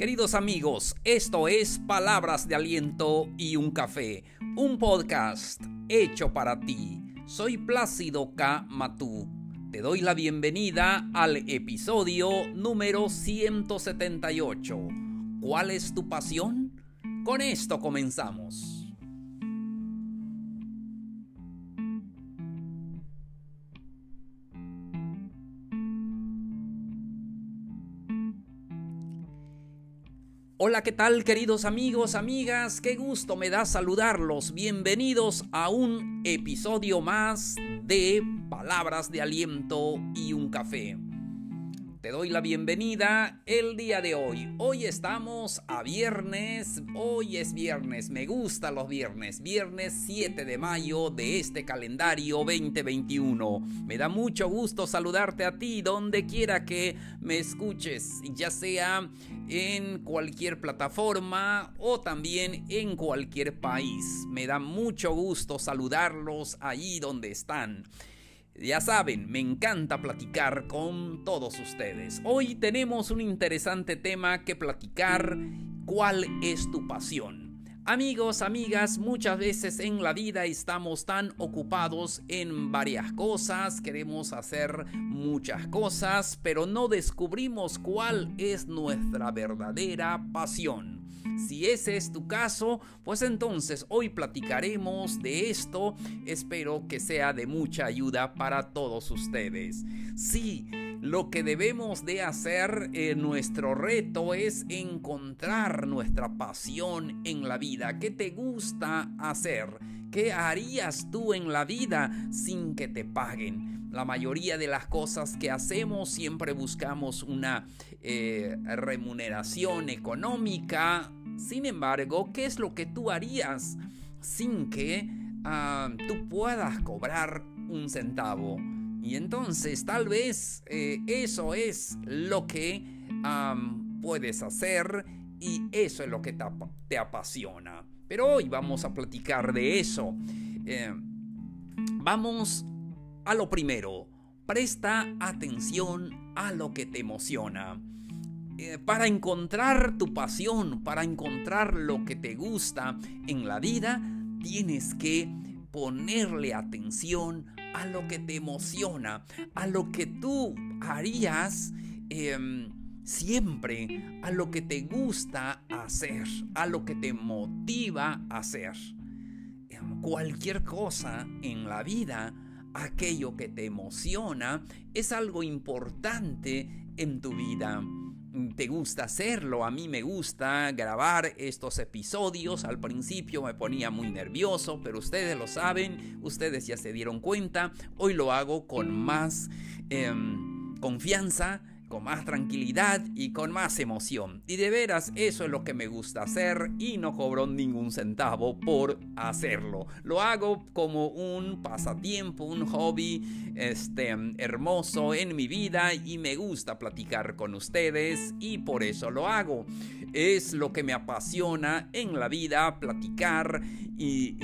Queridos amigos, esto es Palabras de Aliento y un Café, un podcast hecho para ti. Soy Plácido K. Matú. Te doy la bienvenida al episodio número 178. ¿Cuál es tu pasión? Con esto comenzamos. ¿Qué tal queridos amigos, amigas? Qué gusto me da saludarlos. Bienvenidos a un episodio más de Palabras de Aliento y un Café. Te doy la bienvenida el día de hoy. Hoy estamos a viernes. Hoy es viernes. Me gustan los viernes. Viernes 7 de mayo de este calendario 2021. Me da mucho gusto saludarte a ti donde quiera que me escuches. Ya sea en cualquier plataforma o también en cualquier país. Me da mucho gusto saludarlos allí donde están. Ya saben, me encanta platicar con todos ustedes. Hoy tenemos un interesante tema que platicar. ¿Cuál es tu pasión? Amigos, amigas, muchas veces en la vida estamos tan ocupados en varias cosas, queremos hacer muchas cosas, pero no descubrimos cuál es nuestra verdadera pasión. Si ese es tu caso, pues entonces hoy platicaremos de esto. Espero que sea de mucha ayuda para todos ustedes. Sí, lo que debemos de hacer, eh, nuestro reto es encontrar nuestra pasión en la vida. ¿Qué te gusta hacer? ¿Qué harías tú en la vida sin que te paguen? La mayoría de las cosas que hacemos siempre buscamos una eh, remuneración económica. Sin embargo, ¿qué es lo que tú harías sin que ah, tú puedas cobrar un centavo? Y entonces tal vez eh, eso es lo que puedes hacer y eso es lo que te, apasiona. Pero hoy vamos a platicar de eso. Eh, vamos a lo primero. Presta atención a lo que te emociona. Eh, para encontrar tu pasión, para encontrar lo que te gusta en la vida, tienes que ponerle atención a lo que te emociona, a lo que tú harías em, siempre, a lo que te gusta hacer, a lo que te motiva a hacer. Em, cualquier cosa en la vida, aquello que te emociona, es algo importante en tu vida te gusta hacerlo. A mí me gusta grabar estos episodios. Al principio me ponía muy nervioso, pero ustedes lo saben, ustedes ya se dieron cuenta. Hoy lo hago con más em, confianza con más tranquilidad y con más emoción. Y de veras eso es lo que me gusta hacer y no cobro ningún centavo por hacerlo. Lo hago como un pasatiempo, un hobby este, hermoso en mi vida y me gusta platicar con ustedes y por eso lo hago. Es lo que me apasiona en la vida, platicar y,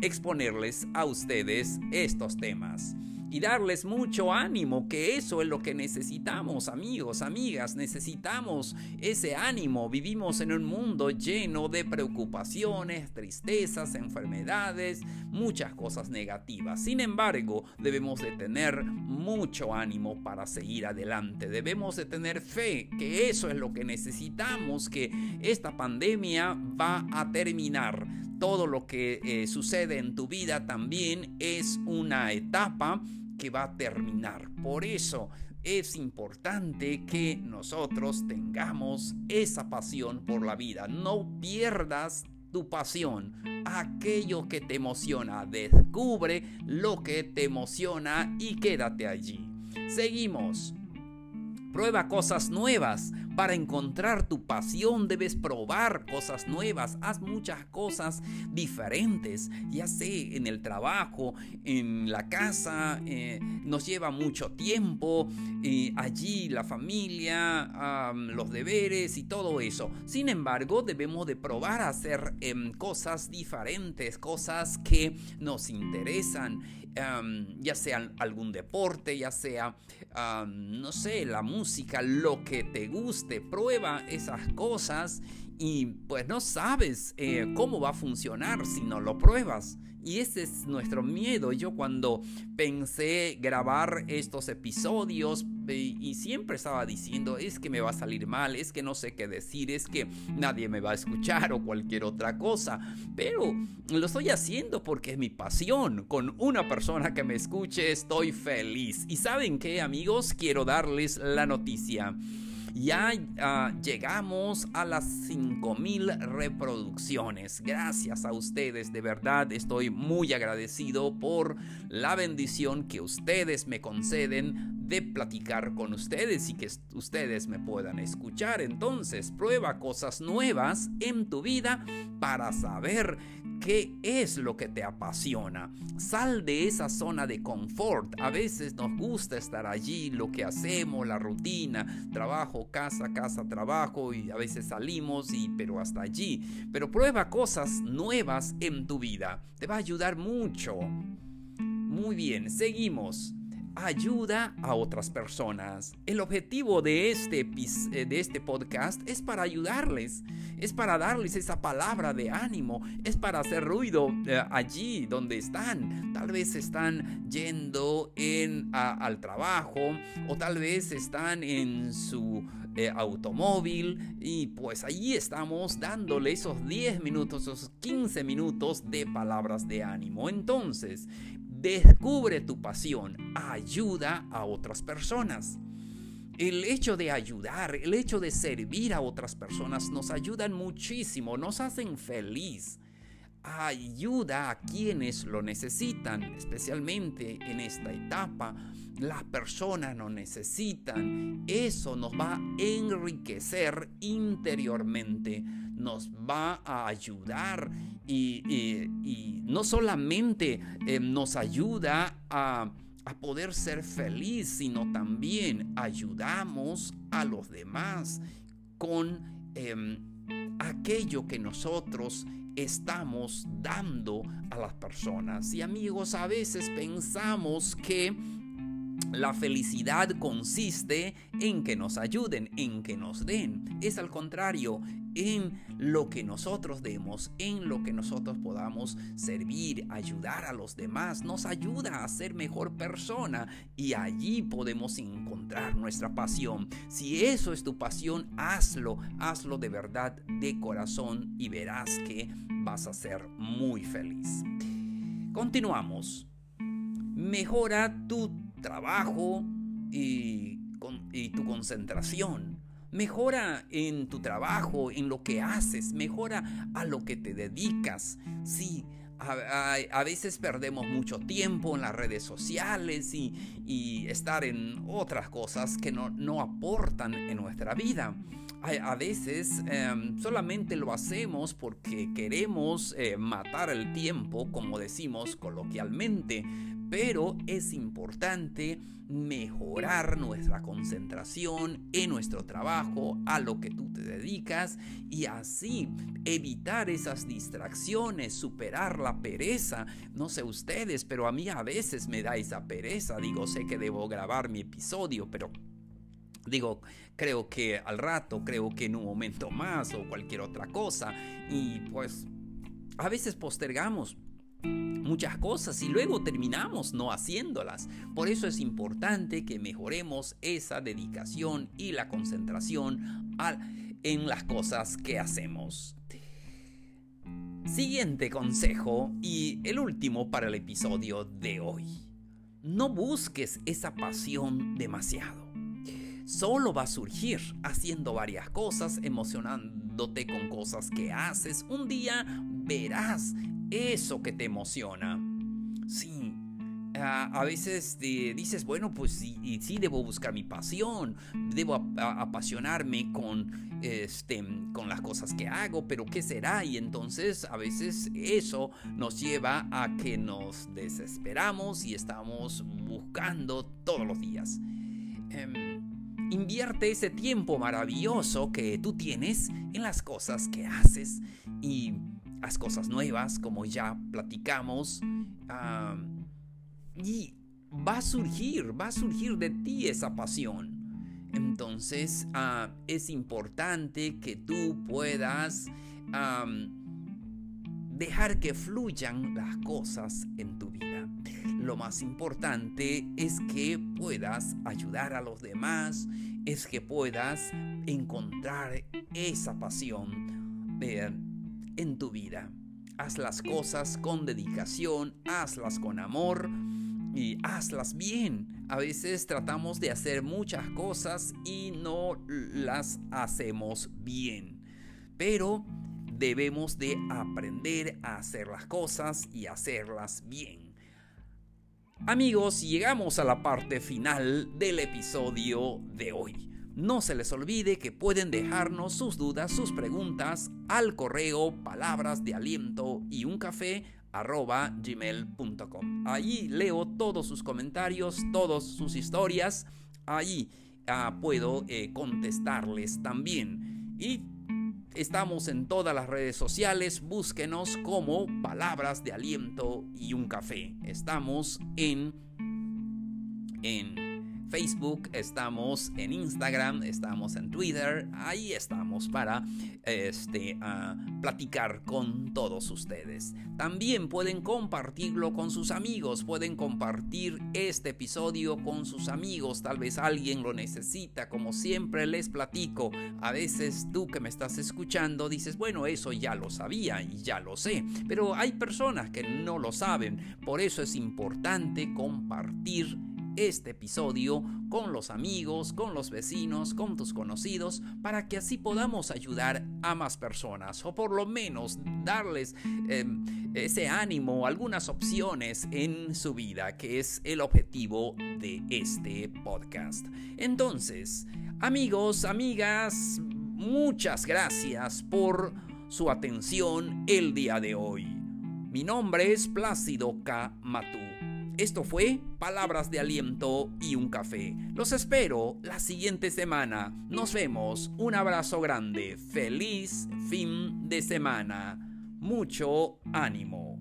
exponerles a ustedes estos temas y darles mucho ánimo, que eso es lo que necesitamos, amigos, amigas, necesitamos ese ánimo. Vivimos en un mundo lleno de preocupaciones, tristezas, enfermedades, muchas cosas negativas. Sin embargo, debemos de tener mucho ánimo para seguir adelante. Debemos de tener fe, que eso es lo que necesitamos, que esta pandemia va a terminar todo lo que eh, sucede en tu vida también es una etapa que va a terminar. Por eso es importante que nosotros tengamos esa pasión por la vida. No pierdas tu pasión, aquello que te emociona. Descubre lo que te emociona y quédate allí. Seguimos. Prueba cosas nuevas. Para encontrar tu pasión debes probar cosas nuevas. Haz muchas cosas diferentes. Ya sé, en el trabajo, en la casa, eh, nos lleva mucho tiempo. Eh, allí la familia, los deberes y todo eso. Sin embargo, debemos de probar a hacer em, cosas diferentes, cosas que nos interesan. Ya sea algún deporte, ya sea, no sé, la música, lo que te guste, prueba esas cosas y pues no sabes eh, cómo va a funcionar si no lo pruebas. Y ese es nuestro miedo. Yo cuando pensé grabar estos episodios eh, y siempre estaba diciendo, es que me va a salir mal, es que no sé qué decir, es que nadie me va a escuchar o cualquier otra cosa. Pero lo estoy haciendo porque es mi pasión. Con una persona que me escuche estoy feliz. Y saben qué amigos, quiero darles la noticia. Ya ah, llegamos a las 5000 reproducciones. Gracias a ustedes, de verdad estoy muy agradecido por la bendición que ustedes me conceden de platicar con ustedes y que ustedes me puedan escuchar. Entonces, prueba cosas nuevas en tu vida para saber qué es lo que te apasiona. Sal de esa zona de confort. A veces nos gusta estar allí, lo que hacemos, la rutina, trabajo, casa, casa, trabajo y a veces salimos y pero hasta allí. Pero prueba cosas nuevas en tu vida. Te va a ayudar mucho. Muy bien, seguimos ayuda a otras personas. El objetivo de este, eh, de este podcast es para ayudarles, es para darles esa palabra de ánimo, es para hacer ruido eh, allí donde están. Tal vez están yendo en, al trabajo o tal vez están en su eh, automóvil y pues allí estamos dándole esos 10 minutos, esos 15 minutos de palabras de ánimo. Entonces, Descubre tu pasión, ayuda a otras personas. El hecho de ayudar, el hecho de servir a otras personas nos ayudan muchísimo, nos hacen feliz. Ayuda a quienes lo necesitan, especialmente en esta etapa. Las personas lo necesitan. Eso nos va a enriquecer interiormente nos va a ayudar y, no solamente eh, nos ayuda a, poder ser feliz, sino también ayudamos a los demás con em, aquello que nosotros estamos dando a las personas. Y amigos, a veces pensamos que la felicidad consiste en que nos ayuden, en que nos den. Es al contrario, en lo que nosotros demos, en lo que nosotros podamos servir, ayudar a los demás, nos ayuda a ser mejor persona y allí podemos encontrar nuestra pasión. Si eso es tu pasión, hazlo, hazlo de verdad, de corazón y verás que vas a ser muy feliz. Continuamos. Mejora tu trabajo y, tu concentración. Mejora en tu trabajo, en lo que haces, mejora a lo que te dedicas. Sí, a, veces perdemos mucho tiempo en las redes sociales y, estar en otras cosas que no, aportan en nuestra vida. A, veces em, solamente lo hacemos porque queremos eh, matar el tiempo, como decimos coloquialmente, pero es importante mejorar nuestra concentración en nuestro trabajo, a lo que tú te dedicas y así evitar esas distracciones, superar la pereza. No sé ustedes, pero a mí a veces me da esa pereza. Digo, sé que debo grabar mi episodio, pero Digo, creo que al rato, creo que en un momento más o cualquier otra cosa. Y pues a veces postergamos muchas cosas y luego terminamos no haciéndolas. Por eso es importante que mejoremos esa dedicación y la concentración en las cosas que hacemos. Siguiente consejo y el último para el episodio de hoy. No busques esa pasión demasiado. Solo va a surgir haciendo varias cosas, emocionándote con cosas que haces. Un día verás eso que te emociona. Sí, a veces dices, bueno, pues sí, sí, debo buscar mi pasión, debo apasionarme con, este, con las cosas que hago, pero ¿qué será? Y entonces a veces eso nos lleva a que nos desesperamos y estamos buscando todos los días. Em, invierte ese tiempo maravilloso que tú tienes en las cosas que haces y las cosas nuevas, como ya platicamos. y va a surgir, va a surgir de ti esa pasión. Entonces ah, es importante que tú puedas dejar que fluyan las cosas en tu vida. Lo más importante es que puedas ayudar a los demás, es que puedas encontrar esa pasión en tu vida. Haz las cosas con dedicación, hazlas con amor y hazlas bien. A veces tratamos de hacer muchas cosas y no las hacemos bien. Pero debemos de aprender a hacer las cosas y hacerlas bien. Amigos, llegamos a la parte final del episodio de hoy. No se les olvide que pueden dejarnos sus dudas, sus preguntas al correo palabras de aliento y un café arroba gmail.com. Allí leo todos sus comentarios, todas sus historias. Allí ah, puedo eh, contestarles también. Y estamos en todas las redes sociales. Búsquenos como palabras de aliento y un café. Estamos en... en Facebook, estamos en Instagram, estamos en Twitter, ahí estamos para este, platicar con todos ustedes. También pueden compartirlo con sus amigos, pueden compartir este episodio con sus amigos, tal vez alguien lo necesita, como siempre les platico, a veces tú que me estás escuchando dices, bueno, eso ya lo sabía y ya lo sé, pero hay personas que no lo saben, por eso es importante compartir este episodio con los amigos, con los vecinos, con tus conocidos, para que así podamos ayudar a más personas o por lo menos darles em, ese ánimo, algunas opciones en su vida, que es el objetivo de este podcast. Entonces, amigos, amigas, muchas gracias por su atención el día de hoy. Mi nombre es Plácido K. Matú. Esto fue Palabras de Aliento y un café. Los espero la siguiente semana. Nos vemos. Un abrazo grande. Feliz fin de semana. Mucho ánimo.